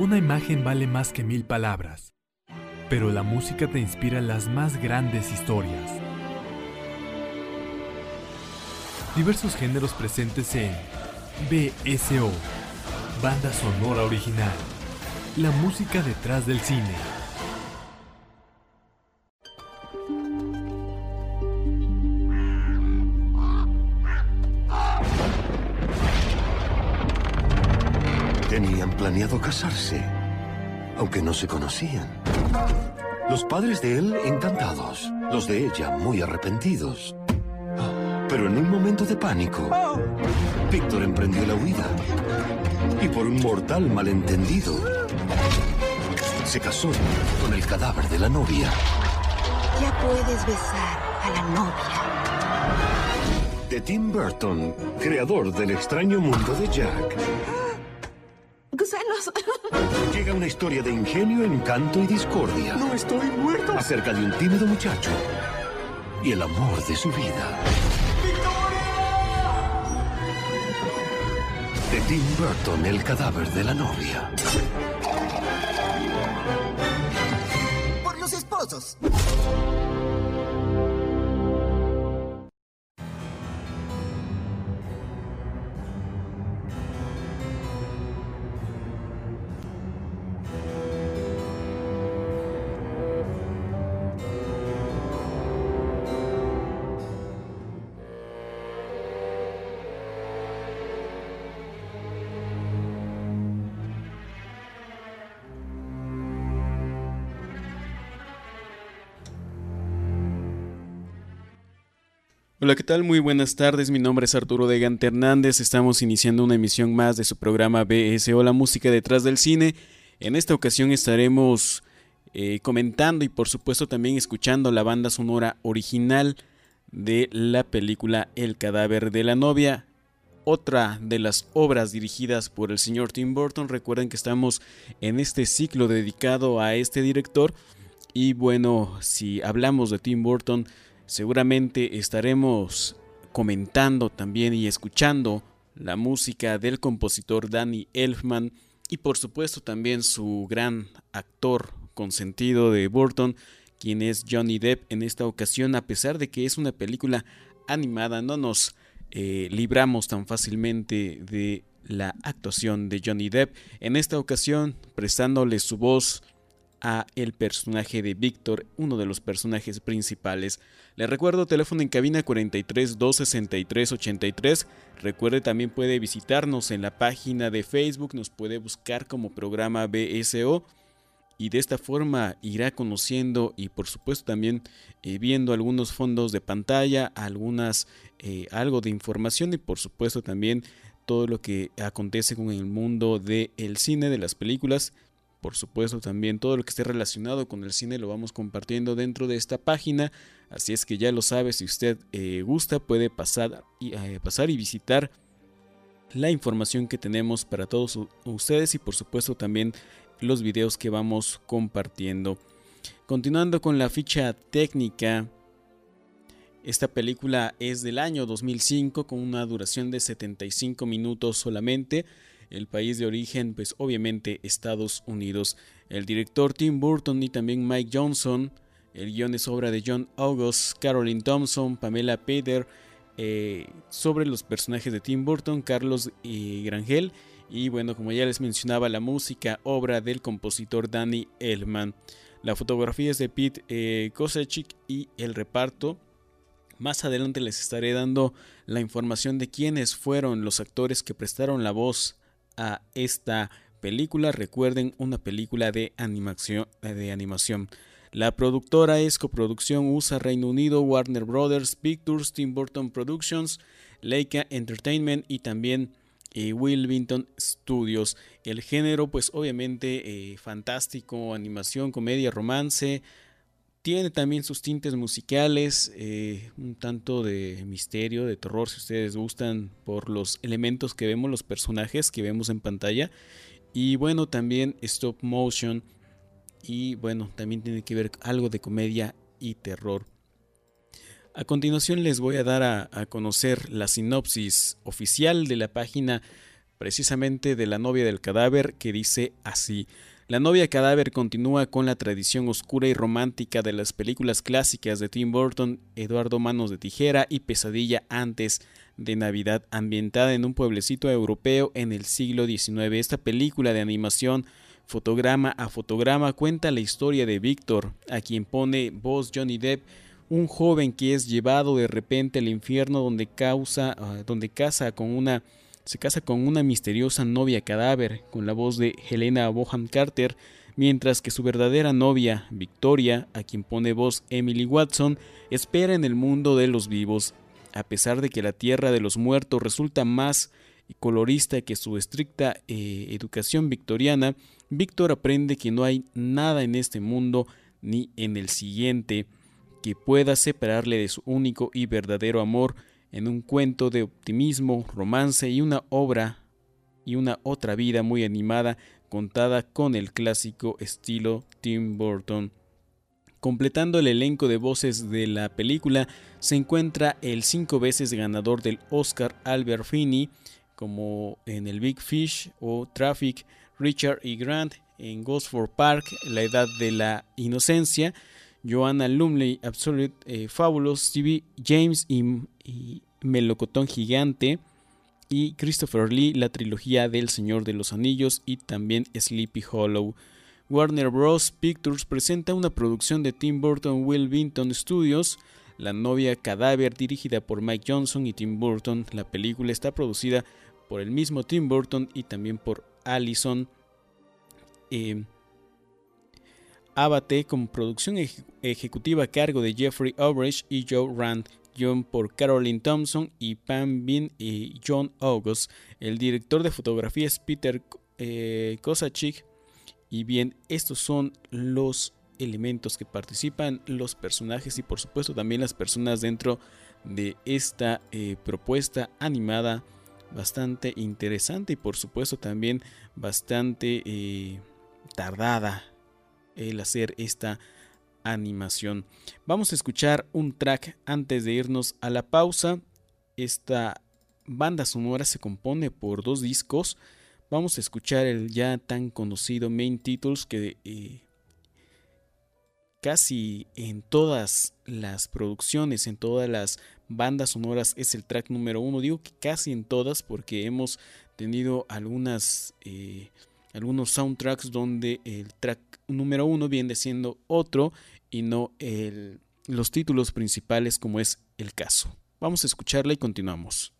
Una imagen vale más que mil palabras, pero la música te inspira las más grandes historias. Diversos géneros presentes en BSO, Banda Sonora Original, la música detrás del cine. Planeado casarse, aunque no se conocían. Los padres de él encantados, los de ella muy arrepentidos. Pero en un momento de pánico, Víctor emprendió la huida. Y por un mortal malentendido, se casó con el cadáver de la novia. Ya puedes besar a la novia. De Tim Burton, creador del extraño mundo de Jack. Una historia de ingenio, encanto y discordia. No estoy muerto. Acerca de un tímido muchacho y el amor de su vida. De Tim Burton, el cadáver de la novia. Por los esposos. Hola, ¿qué tal? Muy buenas tardes. Mi nombre es Arturo de Gante Hernández. Estamos iniciando una emisión más de su programa BSO, la música detrás del cine. En esta ocasión estaremos eh, comentando y por supuesto también escuchando la banda sonora original de la película El cadáver de la novia. Otra de las obras dirigidas por el señor Tim Burton. Recuerden que estamos en este ciclo dedicado a este director. Y bueno, si hablamos de Tim Burton, seguramente estaremos comentando también y escuchando la música del compositor Danny Elfman y por supuesto también su gran actor consentido de Burton, quien es Johnny Depp en esta ocasión, a pesar de que es una película animada, no nos eh, libramos tan fácilmente de la actuación de Johnny Depp, en esta ocasión prestándole su voz a el personaje de Víctor, uno de los personajes principales. Le recuerdo teléfono en cabina 43 263 83. Recuerde también puede visitarnos en la página de Facebook, nos puede buscar como programa BSO y de esta forma irá conociendo y por supuesto también eh, viendo algunos fondos de pantalla, algunas eh, algo de información y por supuesto también todo lo que acontece con el mundo del cine, de las películas por supuesto, también todo lo que esté relacionado con el cine lo vamos compartiendo dentro de esta página. Así es que ya lo sabe, si usted eh, gusta, puede pasar y, eh, pasar y visitar la información que tenemos para todos ustedes y por supuesto también los videos que vamos compartiendo. Continuando con la ficha técnica, esta película es del año 2005 con una duración de 75 minutos solamente el país de origen, pues obviamente Estados Unidos. El director Tim Burton y también Mike Johnson. El guion es obra de John August, Caroline Thompson, Pamela Peter, eh, sobre los personajes de Tim Burton, Carlos y Grangel. Y bueno, como ya les mencionaba, la música, obra del compositor Danny Elman. La fotografía es de Pete eh, Kosachik y el reparto. Más adelante les estaré dando la información de quiénes fueron los actores que prestaron la voz a esta película. Recuerden, una película de animación. De animación. La productora es coproducción USA Reino Unido, Warner Brothers Pictures, Tim Burton Productions, Leica Entertainment y también eh, Wilmington Studios. El género, pues obviamente eh, fantástico, animación, comedia, romance. Tiene también sus tintes musicales, eh, un tanto de misterio, de terror, si ustedes gustan, por los elementos que vemos, los personajes que vemos en pantalla. Y bueno, también stop motion. Y bueno, también tiene que ver algo de comedia y terror. A continuación les voy a dar a, a conocer la sinopsis oficial de la página precisamente de la novia del cadáver que dice así. La novia cadáver continúa con la tradición oscura y romántica de las películas clásicas de Tim Burton, Eduardo Manos de Tijera y Pesadilla antes de Navidad, ambientada en un pueblecito europeo en el siglo XIX. Esta película de animación fotograma a fotograma cuenta la historia de Víctor, a quien pone voz Johnny Depp, un joven que es llevado de repente al infierno donde causa, ah, donde casa con una se casa con una misteriosa novia cadáver, con la voz de Helena Bohan Carter, mientras que su verdadera novia, Victoria, a quien pone voz Emily Watson, espera en el mundo de los vivos. A pesar de que la tierra de los muertos resulta más colorista que su estricta eh, educación victoriana, Víctor aprende que no hay nada en este mundo ni en el siguiente que pueda separarle de su único y verdadero amor, en un cuento de optimismo, romance y una obra y una otra vida muy animada contada con el clásico estilo Tim Burton. Completando el elenco de voces de la película se encuentra el cinco veces ganador del Oscar Albert Finney, como en el Big Fish o Traffic, Richard E. Grant en Gosford Park, La Edad de la Inocencia, Joanna Lumley, Absolute eh, Fabulous, Stevie James y, Melocotón Gigante, y Christopher Lee, la trilogía del Señor de los Anillos y también Sleepy Hollow. Warner Bros. Pictures presenta una producción de Tim Burton Will Vinton Studios, La novia cadáver dirigida por Mike Johnson y Tim Burton. La película está producida por el mismo Tim Burton y también por Allison. Eh, Abate como producción ejecutiva a cargo de Jeffrey Obridge y Joe Rand, guion por Caroline Thompson y Pam Bean y John August. El director de fotografía es Peter eh, Kosachik. Y bien, estos son los elementos que participan, los personajes y por supuesto también las personas dentro de esta eh, propuesta animada bastante interesante y por supuesto también bastante eh, tardada el hacer esta animación. Vamos a escuchar un track antes de irnos a la pausa. Esta banda sonora se compone por dos discos. Vamos a escuchar el ya tan conocido Main Titles que eh, casi en todas las producciones, en todas las bandas sonoras es el track número uno. Digo que casi en todas porque hemos tenido algunas... Eh, algunos soundtracks donde el track número uno viene siendo otro y no el, los títulos principales como es el caso. Vamos a escucharla y continuamos.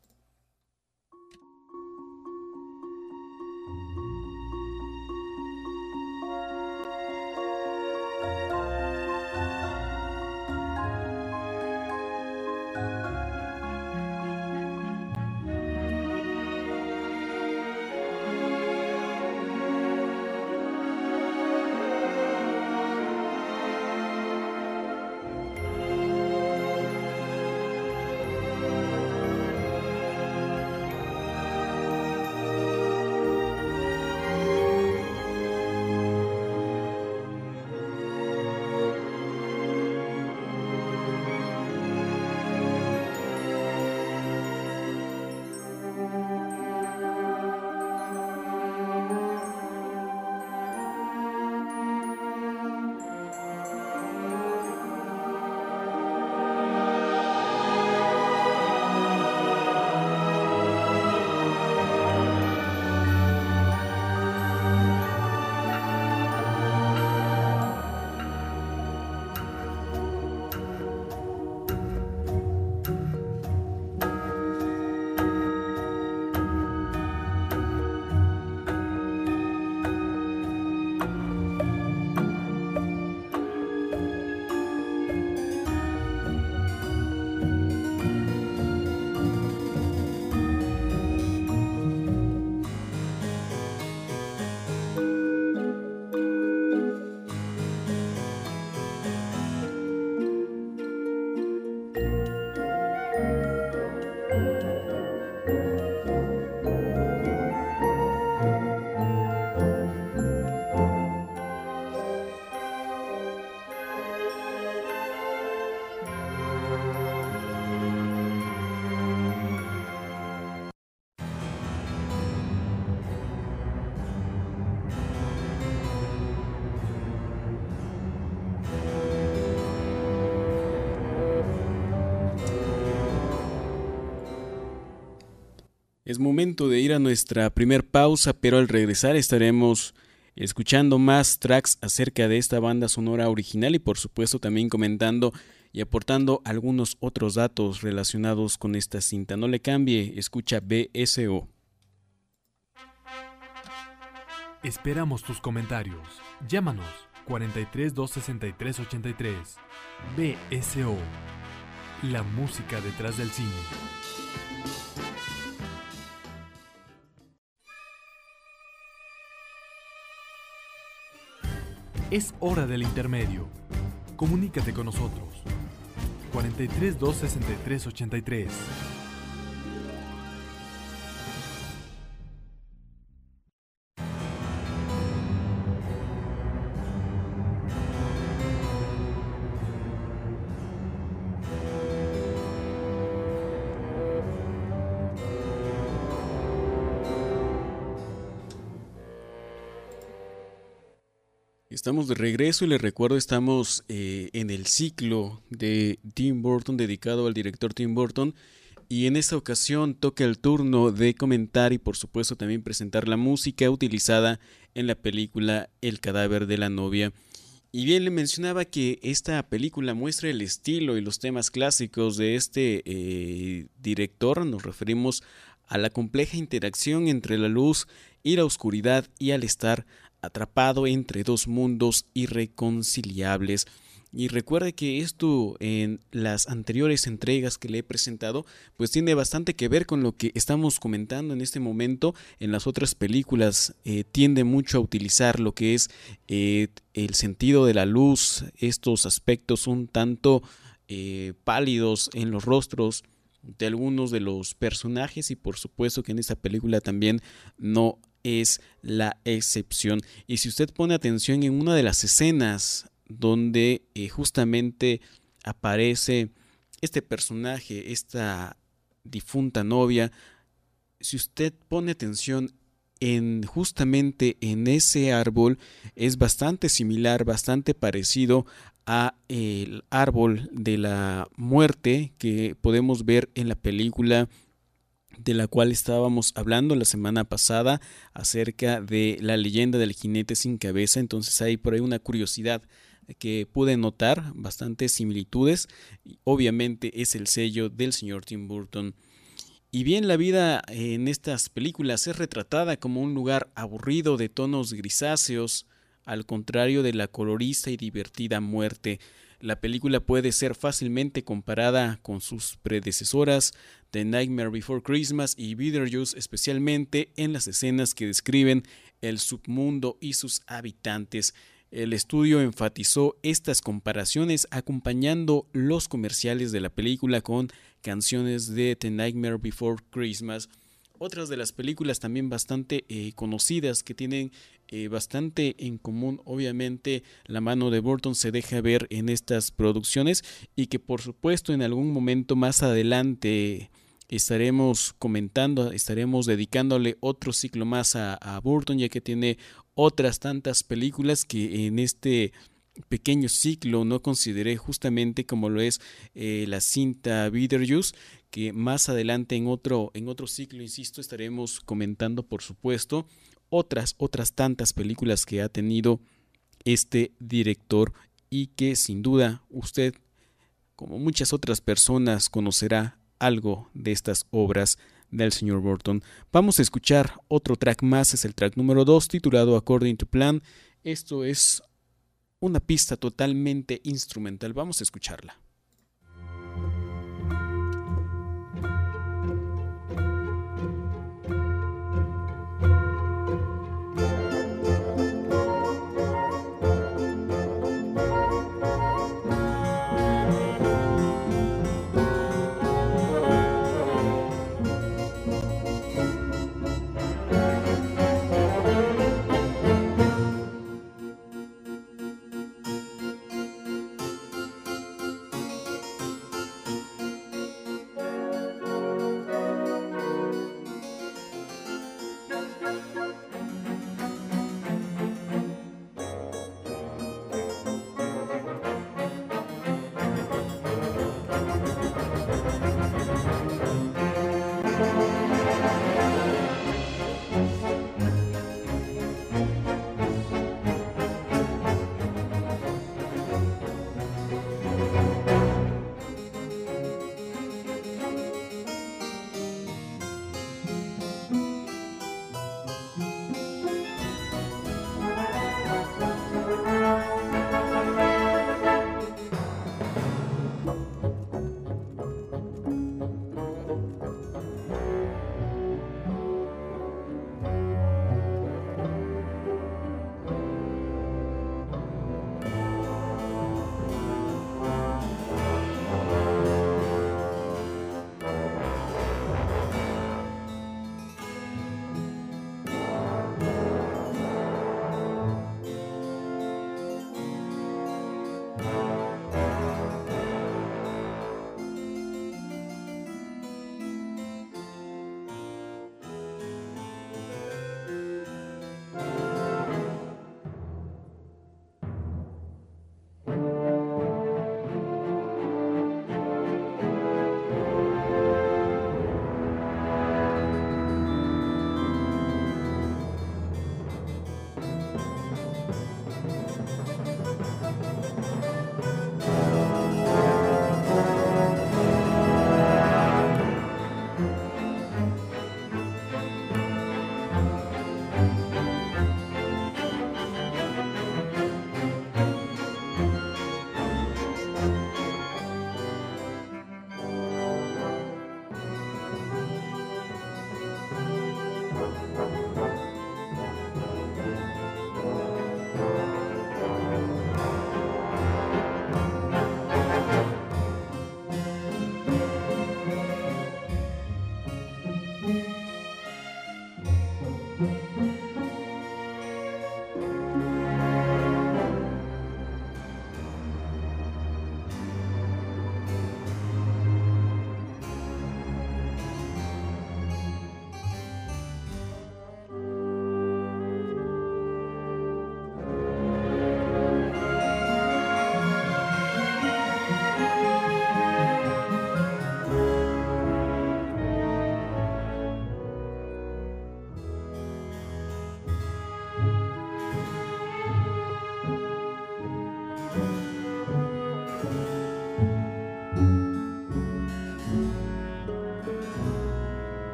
Es momento de ir a nuestra primer pausa, pero al regresar estaremos escuchando más tracks acerca de esta banda sonora original y por supuesto también comentando y aportando algunos otros datos relacionados con esta cinta. No le cambie, escucha BSO. Esperamos tus comentarios. Llámanos 43 263 83. BSO. La música detrás del cine. Es hora del intermedio. Comunícate con nosotros. 43 263 83. Estamos de regreso y les recuerdo, estamos eh, en el ciclo de Tim Burton dedicado al director Tim Burton y en esta ocasión toca el turno de comentar y por supuesto también presentar la música utilizada en la película El cadáver de la novia. Y bien le mencionaba que esta película muestra el estilo y los temas clásicos de este eh, director, nos referimos a la compleja interacción entre la luz y la oscuridad y al estar atrapado entre dos mundos irreconciliables. Y recuerde que esto en las anteriores entregas que le he presentado, pues tiene bastante que ver con lo que estamos comentando en este momento. En las otras películas eh, tiende mucho a utilizar lo que es eh, el sentido de la luz, estos aspectos un tanto eh, pálidos en los rostros de algunos de los personajes y por supuesto que en esta película también no es la excepción. Y si usted pone atención en una de las escenas donde eh, justamente aparece este personaje, esta difunta novia, si usted pone atención en justamente en ese árbol es bastante similar, bastante parecido a el árbol de la muerte que podemos ver en la película de la cual estábamos hablando la semana pasada acerca de la leyenda del jinete sin cabeza. Entonces hay por ahí una curiosidad que pude notar, bastantes similitudes. Obviamente es el sello del señor Tim Burton. Y bien, la vida en estas películas es retratada como un lugar aburrido de tonos grisáceos, al contrario de la colorista y divertida muerte. La película puede ser fácilmente comparada con sus predecesoras, The Nightmare Before Christmas y Beetlejuice, especialmente en las escenas que describen el submundo y sus habitantes. El estudio enfatizó estas comparaciones acompañando los comerciales de la película con canciones de The Nightmare Before Christmas otras de las películas también bastante eh, conocidas que tienen eh, bastante en común. Obviamente la mano de Burton se deja ver en estas producciones y que por supuesto en algún momento más adelante estaremos comentando, estaremos dedicándole otro ciclo más a, Burton ya que tiene otras tantas películas que en este pequeño ciclo no consideré justamente como lo es eh, la cinta Beetlejuice que más adelante en otro, en otro ciclo, insisto, estaremos comentando, por supuesto, otras, otras tantas películas que ha tenido este director y que sin duda usted, como muchas otras personas, conocerá algo de estas obras del señor Burton. Vamos a escuchar otro track más, es el track número 2 titulado According to Plan. Esto es una pista totalmente instrumental, vamos a escucharla.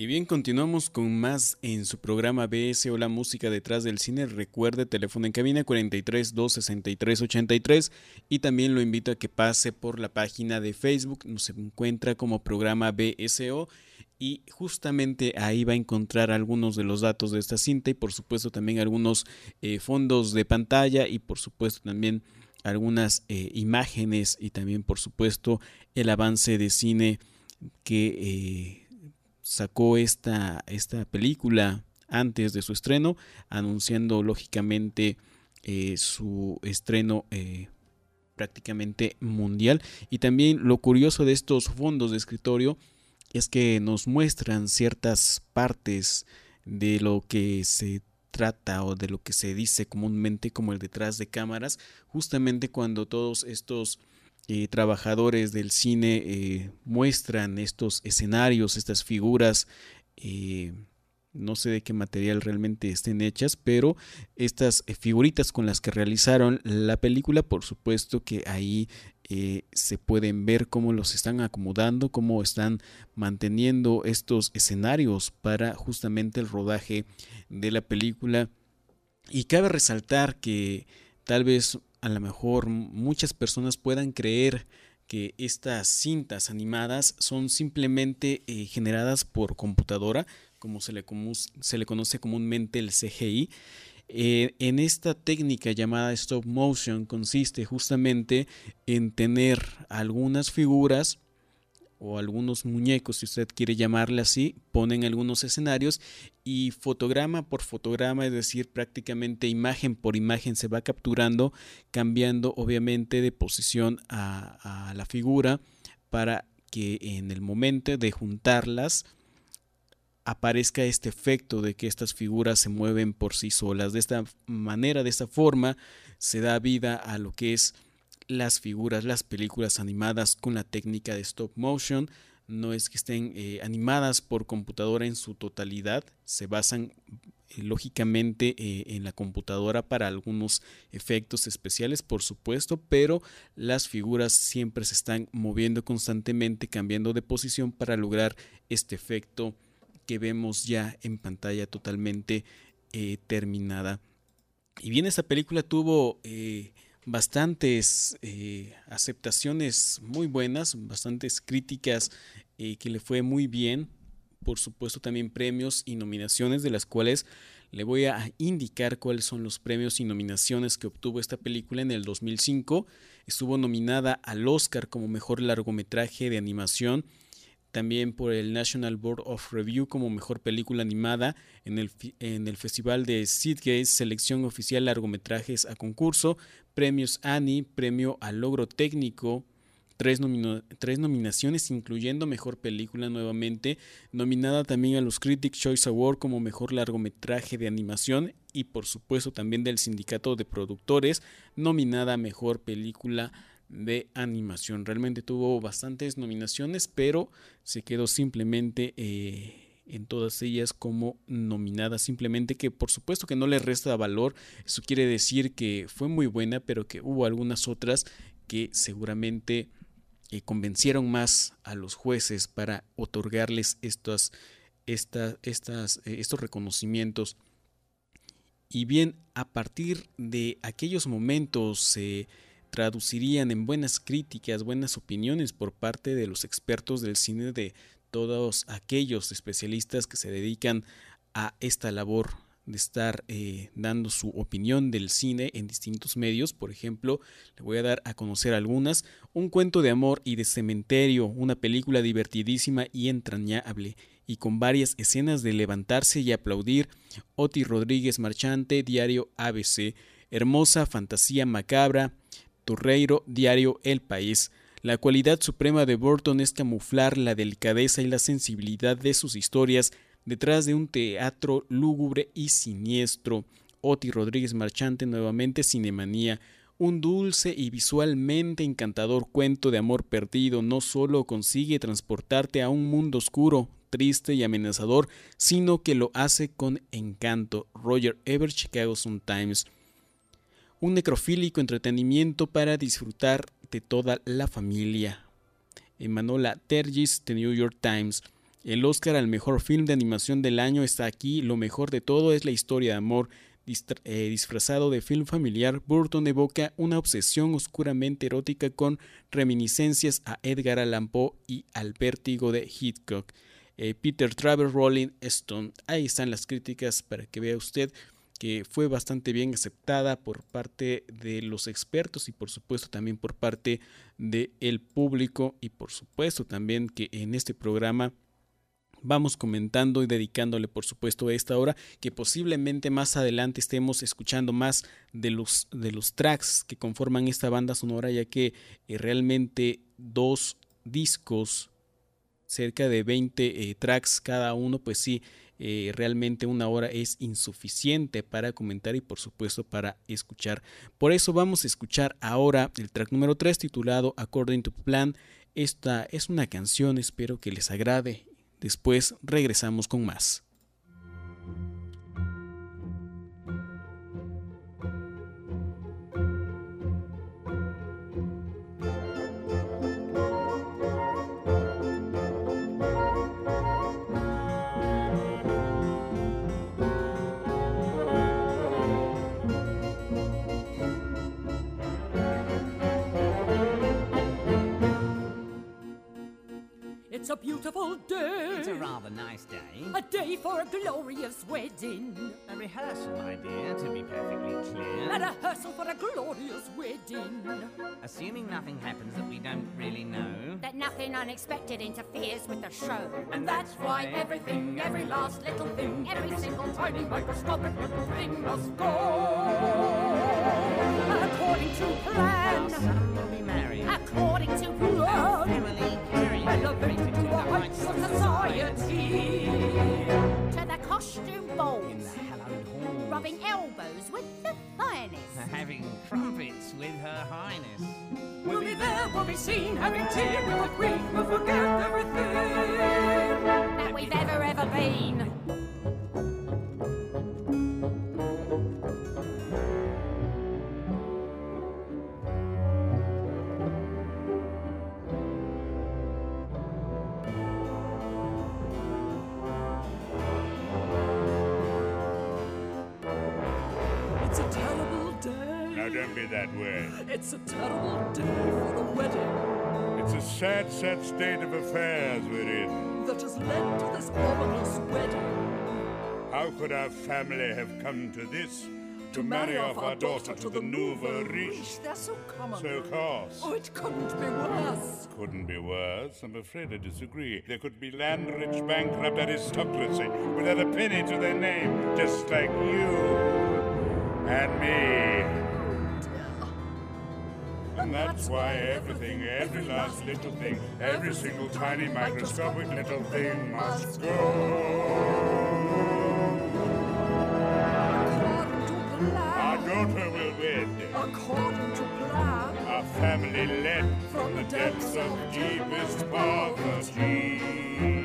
Y bien, continuamos con más en su programa BS o la música detrás del cine. Recuerde, teléfono en cabina 43 263 83 y también lo invito a que pase por la página de Facebook. Nos encuentra como programa BSO y justamente ahí va a encontrar algunos de los datos de esta cinta y por supuesto también algunos eh, fondos de pantalla y por supuesto también algunas eh, imágenes y también por supuesto el avance de cine que... Eh, sacó esta, esta película antes de su estreno, anunciando lógicamente eh, su estreno eh, prácticamente mundial. Y también lo curioso de estos fondos de escritorio es que nos muestran ciertas partes de lo que se trata o de lo que se dice comúnmente como el detrás de cámaras, justamente cuando todos estos eh, trabajadores del cine eh, muestran estos escenarios, estas figuras, eh, no sé de qué material realmente estén hechas, pero estas figuritas con las que realizaron la película, por supuesto que ahí se pueden ver cómo los están acomodando, cómo están manteniendo estos escenarios para justamente el rodaje de la película. Y cabe resaltar que tal vez a lo mejor muchas personas puedan creer que estas cintas animadas son simplemente eh, generadas por computadora, como se le, conoce comúnmente el CGI. Eh, en esta técnica llamada stop motion consiste justamente en tener algunas figuras o algunos muñecos, si usted quiere llamarle así, ponen algunos escenarios y fotograma por fotograma, es decir, prácticamente imagen por imagen se va capturando, cambiando obviamente de posición a, la figura para que en el momento de juntarlas aparezca este efecto de que estas figuras se mueven por sí solas. De esta manera, de esta forma, se da vida a lo que es las figuras, las películas animadas con la técnica de stop motion. No es que estén eh, animadas por computadora en su totalidad, se basan eh, lógicamente eh, en la computadora para algunos efectos especiales, por supuesto, pero las figuras siempre se están moviendo constantemente, cambiando de posición para lograr este efecto que vemos ya en pantalla totalmente terminada. Y bien, esta película tuvo bastantes eh, aceptaciones muy buenas, bastantes críticas eh, que le fue muy bien, por supuesto también premios y nominaciones de las cuales le voy a indicar cuáles son los premios y nominaciones que obtuvo esta película en el 2005. Estuvo nominada al Oscar como mejor largometraje de animación también por el National Board of Review como mejor película animada en el, en el Festival de Sitges, selección oficial largometrajes a concurso, premios Annie, premio al logro técnico, tres, tres, nominaciones incluyendo mejor película nuevamente, nominada también a los Critics Choice Award como mejor largometraje de animación y por supuesto también del Sindicato de Productores, nominada a mejor película de animación. Realmente tuvo bastantes nominaciones, pero se quedó simplemente eh, en todas ellas como nominada. Simplemente que por supuesto que no le resta valor. Eso quiere decir que fue muy buena, pero que hubo algunas otras que seguramente eh, convencieron más a los jueces para otorgarles estas, estas, eh, estos reconocimientos. Y bien, a partir de aquellos momentos traducirían en buenas críticas, buenas opiniones por parte de los expertos del cine de todos aquellos especialistas que se dedican a esta labor de estar eh, dando su opinión del cine en distintos medios. Por ejemplo, le voy a dar a conocer algunas. Un cuento de amor y de cementerio, una película divertidísima y entrañable, y con varias escenas de levantarse y aplaudir. Oti Rodríguez Marchante, Diario ABC. Hermosa fantasía macabra, Torreiro, diario El País. La cualidad suprema de Burton es camuflar la delicadeza y la sensibilidad de sus historias detrás de un teatro lúgubre y siniestro. Oti Rodríguez Marchante nuevamente Cinemanía. Un dulce y visualmente encantador cuento de amor perdido no solo consigue transportarte a un mundo oscuro, triste y amenazador, sino que lo hace con encanto. Roger Ever, Chicago Sun Times un necrofílico entretenimiento para disfrutar de toda la familia. Emanola Tergis, The New York Times. El Oscar al mejor film de animación del año está aquí. Lo mejor de todo es la historia de amor. Eh, disfrazado de film familiar, Burton evoca una obsesión oscuramente erótica con reminiscencias a Edgar Allan Poe y al vértigo de Hitchcock. Eh, Peter Travers, Rolling Stone. Ahí están las críticas para que vea usted que fue bastante bien aceptada por parte de los expertos y por supuesto también por parte del público y por supuesto también que en este programa vamos comentando y dedicándole por supuesto a esta hora que posiblemente más adelante estemos escuchando más de los de los tracks que conforman esta banda sonora ya que eh, realmente dos discos cerca de 20 eh, tracks cada uno pues sí eh, realmente una hora es insuficiente para comentar y por supuesto para escuchar. Por eso vamos a escuchar ahora el track número 3 titulado According to Plan. Esta es una canción espero que les agrade. Después regresamos con más. It's a beautiful day. It's a rather nice day. A day for a glorious wedding. A rehearsal, my dear, to be perfectly clear. A rehearsal for a glorious wedding. Assuming nothing happens that we don't really know. That nothing unexpected interferes with the show. And that's why everything, every last little thing, every single tiny microscopic little thing must go. According to plan. Our son will be married. According to plan. Emily society. To the costume balls. In the hallowed halls. Rubbing elbows with the finest. Having trumpets with her highness. We'll be there, we'll be seen, having tea with the queen. We'll forget everything that we've ever, ever been. Be that way. It's a terrible day for a wedding It's a sad, sad state of affairs we're in. that has led to this ominous wedding. How could our family have come to this? To, marry off our daughter to the nouveau riche. They're so common. So coarse. Oh, it couldn't be worse. Couldn't be worse. I'm afraid I disagree. There could be land-rich, bankrupt aristocracy without a penny to their name, just like you and me. And that's why everything, every last little thing, every single tiny microscopic little thing must go. According to Our daughter will wed. According to plan. Our family led from the depths of deepest poverty.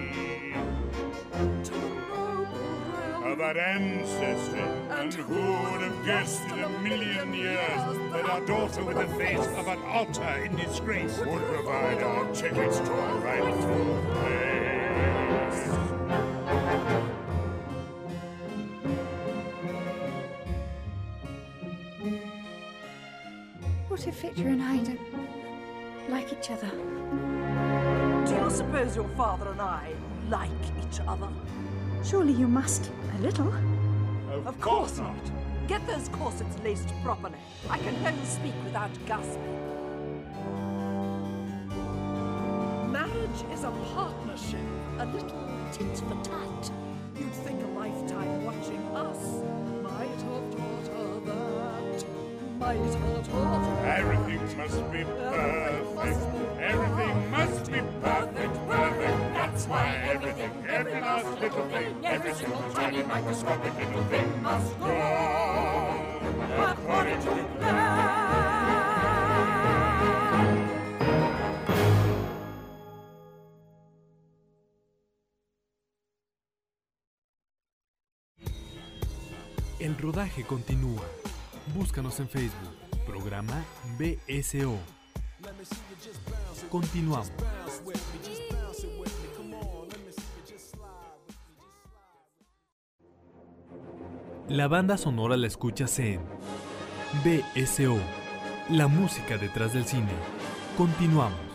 Of our ancestry, and who would have guessed in a million years that our daughter with the face of an otter in disgrace would provide our tickets to a rightful place? What if Victor and I don't like each other? Do you suppose your father and I like each other? Surely you must a little. Of course not. Get those corsets laced properly. I can hear you speak without gasping. Marriage is a partnership, a little tit for tat. You'd think a lifetime watching us might have taught her that. Might have taught her. Everything must be perfect. Everything To. El rodaje continúa. Búscanos en Facebook. Programa BSO. Continuamos. La banda sonora la escuchas en BSO, la música detrás del cine. Continuamos.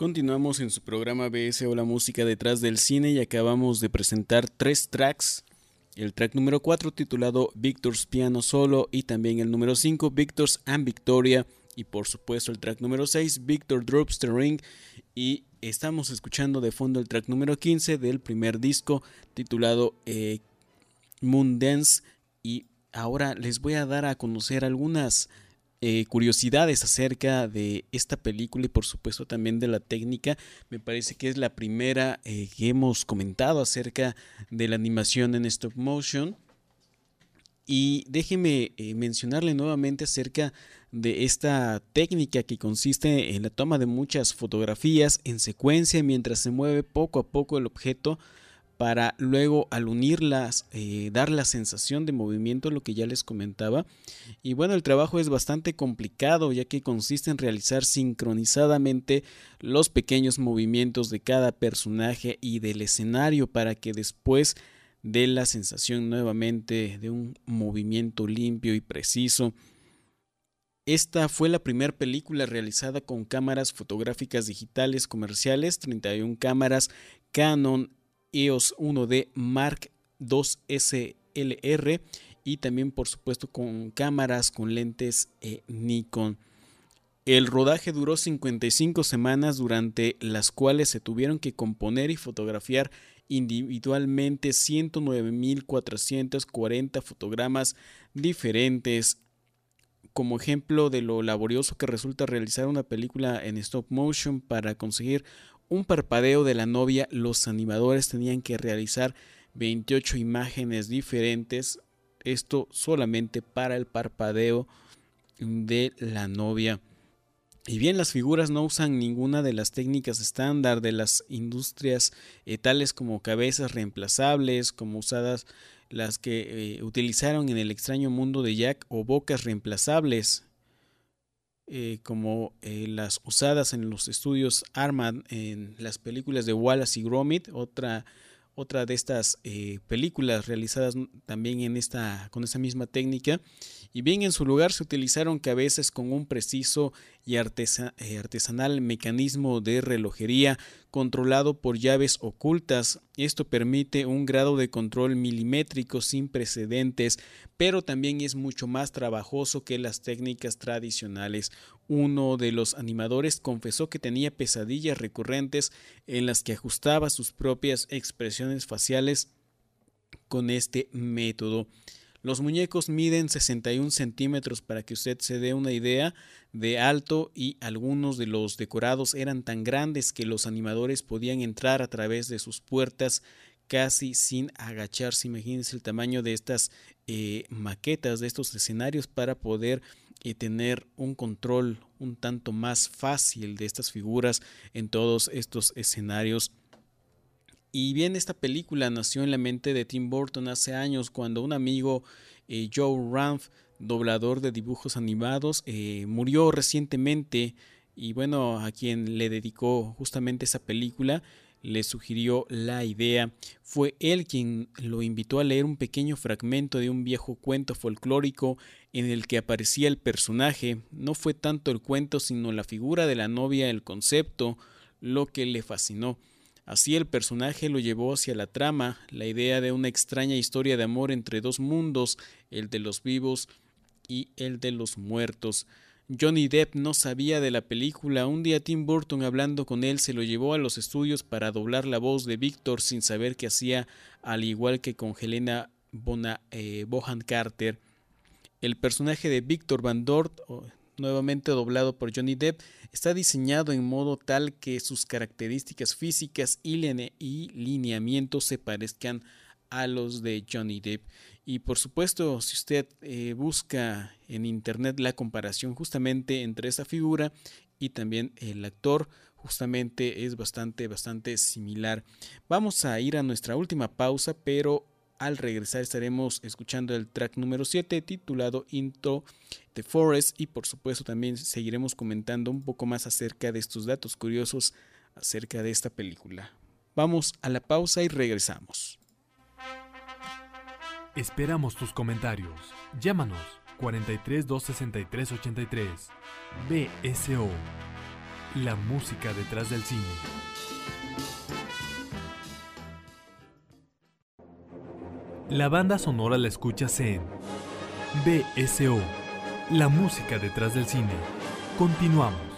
Continuamos en su programa BS o la música detrás del cine y acabamos de presentar tres tracks. El track número 4 titulado Victor's Piano Solo y también el número 5 Victor's and Victoria y por supuesto el track número 6 Victor Drops the Ring. Y estamos escuchando de fondo el track número 15 del primer disco titulado eh, Moon Dance. Y ahora les voy a dar a conocer algunas eh, curiosidades acerca de esta película y por supuesto también de la técnica. Me parece que es la primera eh, que hemos comentado acerca de la animación en stop motion. Y déjeme eh, mencionarle nuevamente acerca de esta técnica que consiste en la toma de muchas fotografías en secuencia mientras se mueve poco a poco el objeto para luego al unirlas eh, dar la sensación de movimiento, lo que ya les comentaba. Y bueno, el trabajo es bastante complicado ya que consiste en realizar sincronizadamente los pequeños movimientos de cada personaje y del escenario para que después dé la sensación nuevamente de un movimiento limpio y preciso. Esta fue la primera película realizada con cámaras fotográficas digitales comerciales, 31 cámaras Canon EOS 1D Mark II SLR y también por supuesto con cámaras con lentes eh, Nikon. El rodaje duró 55 semanas durante las cuales se tuvieron que componer y fotografiar individualmente 109.440 fotogramas diferentes. Como ejemplo de lo laborioso que resulta realizar una película en stop motion para conseguir un parpadeo de la novia, los animadores tenían que realizar 28 imágenes diferentes, esto solamente para el parpadeo de la novia. Y bien, las figuras no usan ninguna de las técnicas estándar de las industrias eh, tales como cabezas reemplazables, como usadas las que eh, utilizaron en el extraño mundo de Jack o bocas reemplazables. Eh, como eh, las usadas en los estudios Armad en las películas de Wallace y Gromit, otra, otra de estas eh, películas realizadas también en esta, con esta misma técnica. Y bien en su lugar se utilizaron cabezas con un preciso y artesanal mecanismo de relojería controlado por llaves ocultas. Esto permite un grado de control milimétrico sin precedentes, pero también es mucho más trabajoso que las técnicas tradicionales. Uno de los animadores confesó que tenía pesadillas recurrentes en las que ajustaba sus propias expresiones faciales con este método. Los muñecos miden 61 centímetros para que usted se dé una idea de alto y algunos de los decorados eran tan grandes que los animadores podían entrar a través de sus puertas casi sin agacharse. Imagínense el tamaño de estas eh, maquetas, de estos escenarios para poder eh, tener un control un tanto más fácil de estas figuras en todos estos escenarios y bien, esta película nació en la mente de Tim Burton hace años cuando un amigo, eh, Joe Ranf, doblador de dibujos animados, eh, murió recientemente y bueno, a quien le dedicó justamente esa película, le sugirió la idea. Fue él quien lo invitó a leer un pequeño fragmento de un viejo cuento folclórico en el que aparecía el personaje. No fue tanto el cuento, sino la figura de la novia, el concepto, lo que le fascinó. Así el personaje lo llevó hacia la trama, la idea de una extraña historia de amor entre dos mundos, el de los vivos y el de los muertos. Johnny Depp no sabía de la película. Un día Tim Burton hablando con él se lo llevó a los estudios para doblar la voz de Víctor sin saber qué hacía, al igual que con Helena Bona, eh, Bohan Carter. El personaje de Víctor Van Dort, nuevamente doblado por Johnny Depp, está diseñado en modo tal que sus características físicas y, lineamientos se parezcan a los de Johnny Depp. Y por supuesto, si usted eh, busca en internet la comparación justamente entre esa figura y también el actor, justamente es bastante, bastante similar. Vamos a ir a nuestra última pausa, pero al regresar estaremos escuchando el track número 7 titulado Into the Forest y por supuesto también seguiremos comentando un poco más acerca de estos datos curiosos acerca de esta película. Vamos a la pausa y regresamos. Esperamos tus comentarios. Llámanos 43 263 83. BSO. La música detrás del cine. La banda sonora la escuchas en BSO, la música detrás del cine. Continuamos.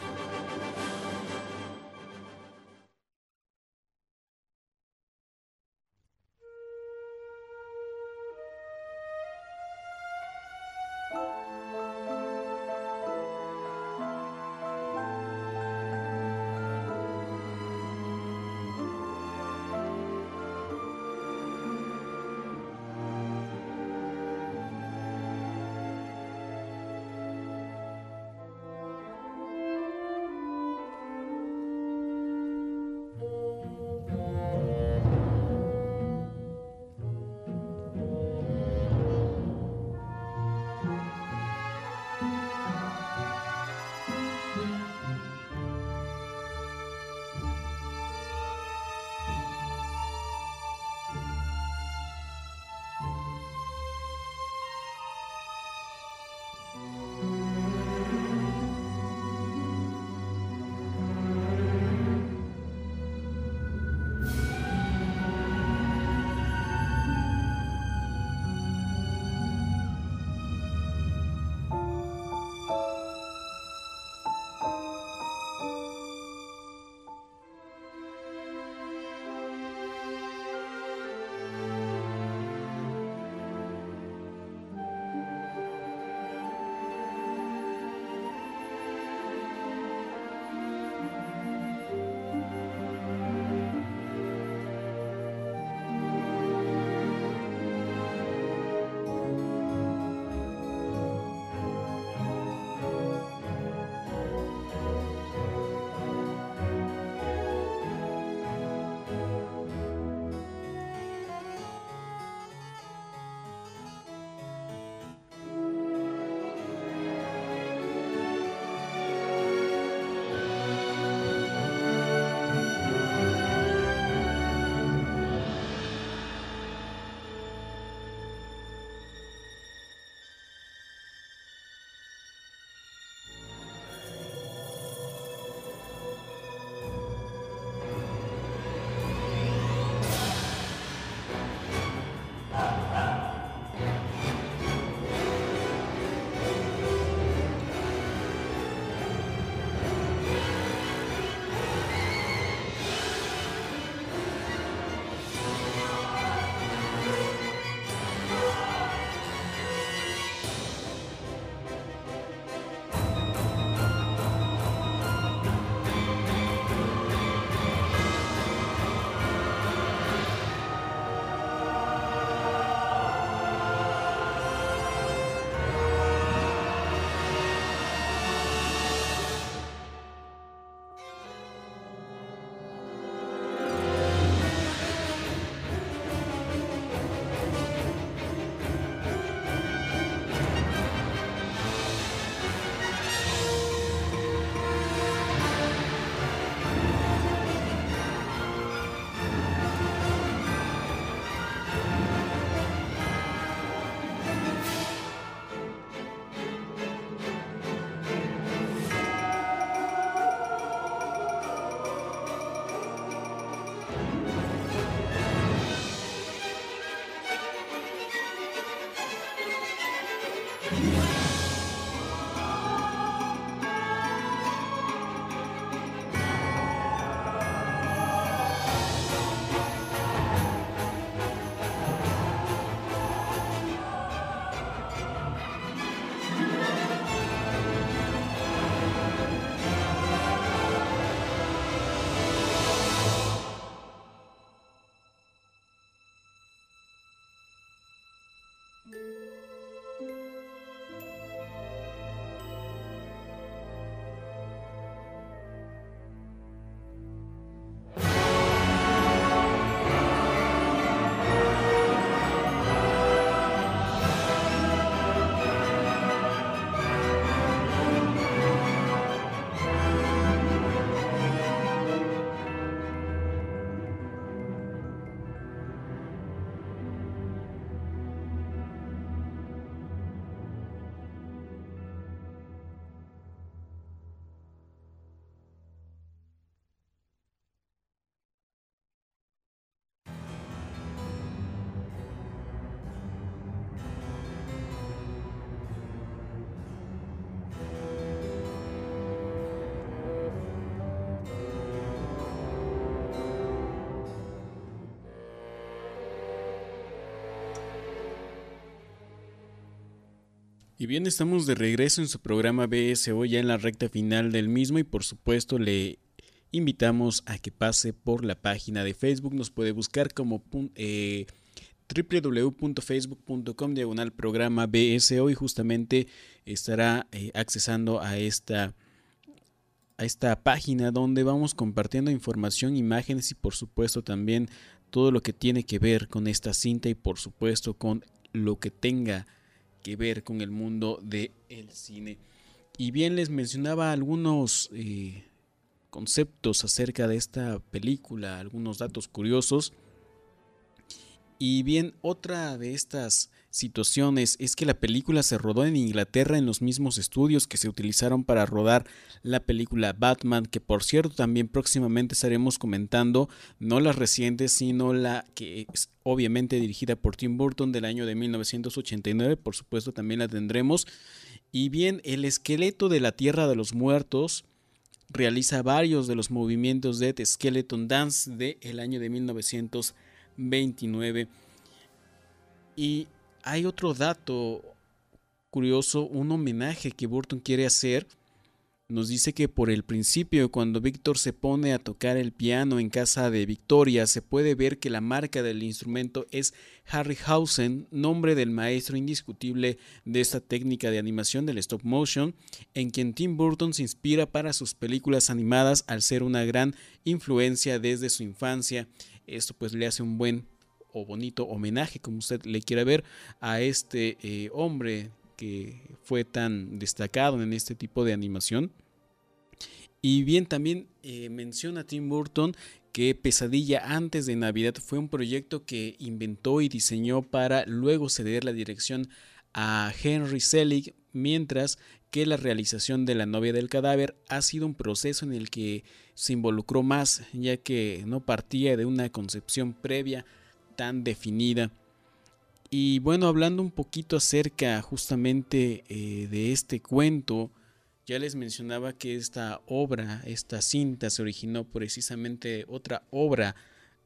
Y bien, estamos de regreso en su programa BSO ya en la recta final del mismo y por supuesto le invitamos a que pase por la página de Facebook. Nos puede buscar como eh, www.facebook.com diagonal programa BSO y justamente estará eh, accesando a esta, a esta página donde vamos compartiendo información, imágenes y por supuesto también todo lo que tiene que ver con esta cinta y por supuesto con lo que tenga que ver con el mundo del el cine. Y bien les mencionaba algunos eh, conceptos acerca de esta película, algunos datos curiosos. Y bien, otra de estas situaciones es que la película se rodó en Inglaterra en los mismos estudios que se utilizaron para rodar la película Batman, que por cierto también próximamente estaremos comentando, no las recientes, sino la que es obviamente dirigida por Tim Burton del año de 1989, por supuesto también la tendremos. Y bien, el esqueleto de la Tierra de los Muertos realiza varios de los movimientos de The Skeleton Dance del el año de 1929. Y hay otro dato curioso, un homenaje que Burton quiere hacer. Nos dice que por el principio, cuando Víctor se pone a tocar el piano en casa de Victoria, se puede ver que la marca del instrumento es Harryhausen, nombre del maestro indiscutible de esta técnica de animación del stop motion, en quien Tim Burton se inspira para sus películas animadas al ser una gran influencia desde su infancia. Esto pues le hace un buen o bonito homenaje, como usted le quiera ver, a este eh, hombre que fue tan destacado en este tipo de animación. Y bien, también eh, menciona Tim Burton que Pesadilla antes de Navidad fue un proyecto que inventó y diseñó para luego ceder la dirección a Henry Selick, mientras que la realización de La novia del cadáver ha sido un proceso en el que se involucró más, ya que no partía de una concepción previa tan definida. Y bueno, hablando un poquito acerca justamente eh, de este cuento, ya les mencionaba que esta obra, esta cinta se originó precisamente otra obra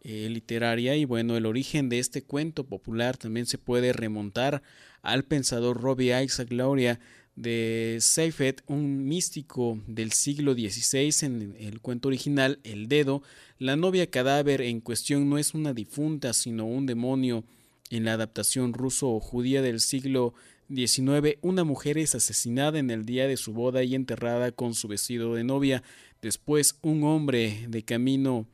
eh, literaria y bueno, el origen de este cuento popular también se puede remontar al pensador Robbie Isaac Gloria de Seifert, un místico del siglo XVI en el cuento original El Dedo, la novia cadáver en cuestión no es una difunta, sino un demonio. En la adaptación ruso o judía del siglo XIX, una mujer es asesinada en el día de su boda y enterrada con su vestido de novia. Después, un hombre de camino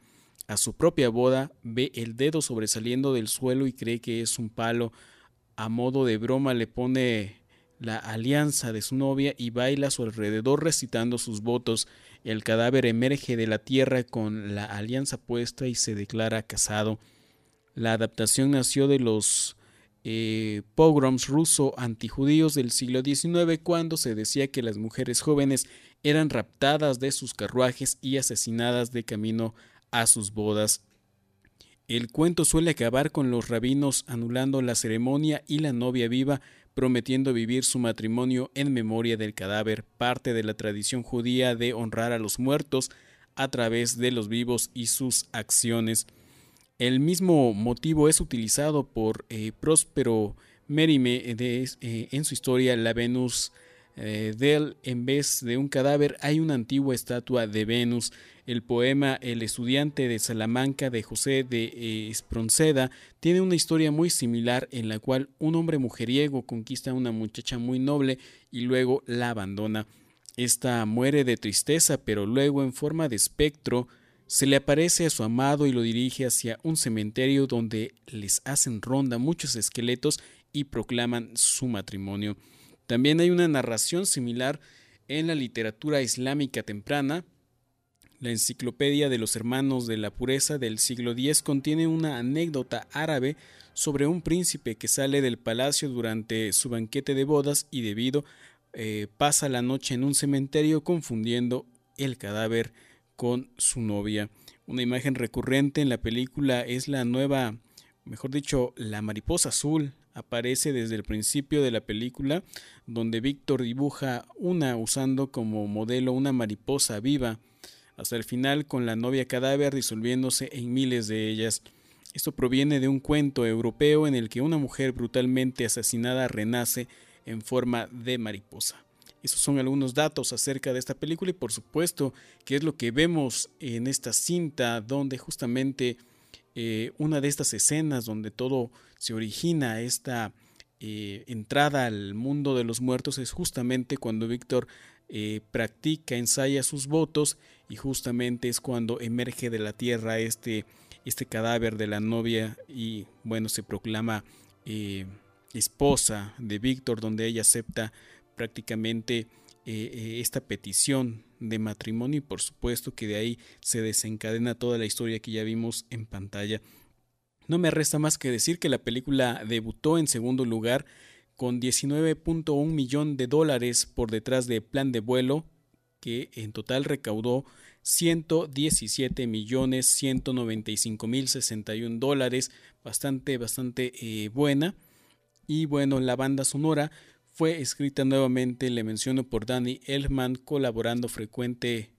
a su propia boda ve el dedo sobresaliendo del suelo y cree que es un palo. A modo de broma le pone la alianza de su novia y baila a su alrededor recitando sus votos. El cadáver emerge de la tierra con la alianza puesta y se declara casado. La adaptación nació de los eh, pogroms ruso antijudíos del siglo XIX cuando se decía que las mujeres jóvenes eran raptadas de sus carruajes y asesinadas de camino a sus bodas. El cuento suele acabar con los rabinos anulando la ceremonia y la novia viva prometiendo vivir su matrimonio en memoria del cadáver, parte de la tradición judía de honrar a los muertos a través de los vivos y sus acciones. El mismo motivo es utilizado por eh, Próspero Merime eh, en su historia La Venus eh, en vez de un cadáver hay una antigua estatua de Venus. El poema El estudiante de Salamanca de José de eh, Espronceda tiene una historia muy similar en la cual un hombre mujeriego conquista a una muchacha muy noble y luego la abandona. Esta muere de tristeza, pero luego en forma de espectro se le aparece a su amado y lo dirige hacia un cementerio donde les hacen ronda muchos esqueletos y proclaman su matrimonio. También hay una narración similar en la literatura islámica temprana. La Enciclopedia de los Hermanos de la Pureza del siglo X contiene una anécdota árabe sobre un príncipe que sale del palacio durante su banquete de bodas y debido eh, pasa la noche en un cementerio confundiendo el cadáver con su novia. Una imagen recurrente en la película es la nueva, mejor dicho, la mariposa azul, aparece desde el principio de la película, donde Víctor dibuja una usando como modelo una mariposa viva, hasta el final con la novia cadáver disolviéndose en miles de ellas. Esto proviene de un cuento europeo en el que una mujer brutalmente asesinada renace en forma de mariposa. Esos son algunos datos acerca de esta película y por supuesto que es lo que vemos en esta cinta donde justamente eh, una de estas escenas donde todo se origina, esta eh, entrada al mundo de los muertos es justamente cuando Víctor eh, practica, ensaya sus votos y justamente es cuando emerge de la tierra este, este cadáver de la novia y bueno, se proclama esposa de Víctor donde ella acepta prácticamente eh, eh, esta petición de matrimonio y por supuesto que de ahí se desencadena toda la historia que ya vimos en pantalla. No me resta más que decir que la película debutó en segundo lugar con 19.1 millón de dólares por detrás de Plan de Vuelo, que en total recaudó 117 millones 195 mil 61 dólares, bastante, bastante eh, buena. Y bueno, la banda sonora fue escrita nuevamente, le menciono por Danny Elfman, colaborando frecuente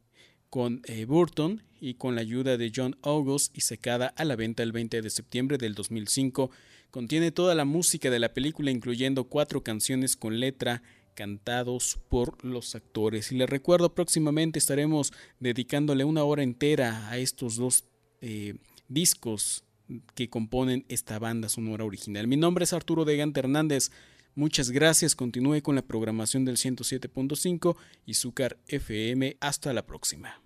con eh, Burton y con la ayuda de John August y secada a la venta el 20 de septiembre del 2005. Contiene toda la música de la película, incluyendo cuatro canciones con letra cantados por los actores. Y les recuerdo, próximamente estaremos dedicándole una hora entera a estos dos eh, discos que componen esta banda sonora original. Mi nombre es Arturo Degante Hernández. Muchas gracias, continúe con la programación del 107.5 y Zúcar FM. Hasta la próxima.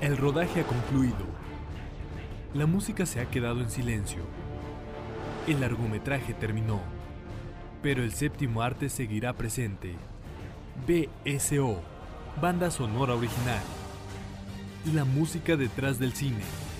El rodaje ha concluido. La música se ha quedado en silencio. El largometraje terminó, pero el séptimo arte seguirá presente. BSO, banda sonora original. La música detrás del cine.